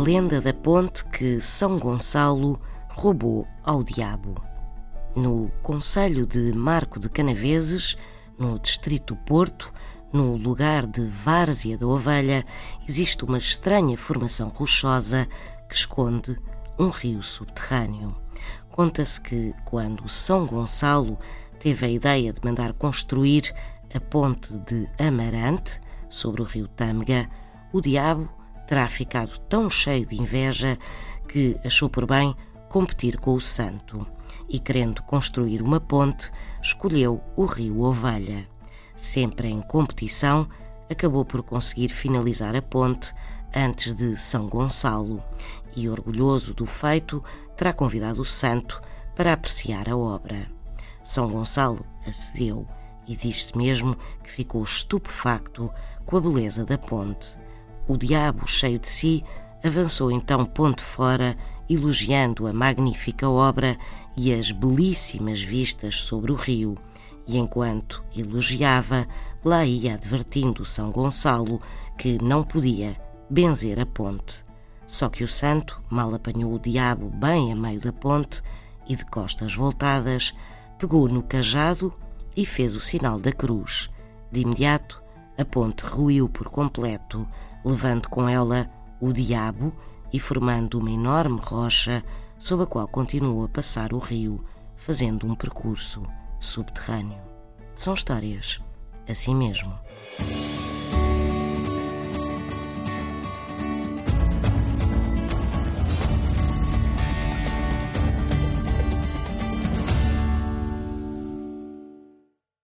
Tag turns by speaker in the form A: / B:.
A: lenda da ponte que São Gonçalo roubou ao diabo. No Conselho de Marco de Canaveses, no Distrito Porto, no lugar de Várzea da Ovelha, existe uma estranha formação rochosa que esconde um rio subterrâneo. Conta-se que, quando São Gonçalo teve a ideia de mandar construir a ponte de Amarante, sobre o rio Tâmega, o diabo terá ficado tão cheio de inveja que achou por bem competir com o santo e, querendo construir uma ponte, escolheu o rio Ovelha. Sempre em competição, acabou por conseguir finalizar a ponte antes de São Gonçalo e, orgulhoso do feito, terá convidado o santo para apreciar a obra. São Gonçalo acedeu e diz-se mesmo que ficou estupefacto com a beleza da ponte o diabo, cheio de si, avançou então ponte fora, elogiando a magnífica obra e as belíssimas vistas sobre o rio, e enquanto elogiava, lá ia advertindo São Gonçalo que não podia benzer a ponte. Só que o santo mal apanhou o diabo bem a meio da ponte e, de costas voltadas, pegou no cajado e fez o sinal da cruz. De imediato, a ponte ruiu por completo, levando com ela o diabo e formando uma enorme rocha sob a qual continuou a passar o rio, fazendo um percurso subterrâneo. São histórias assim mesmo.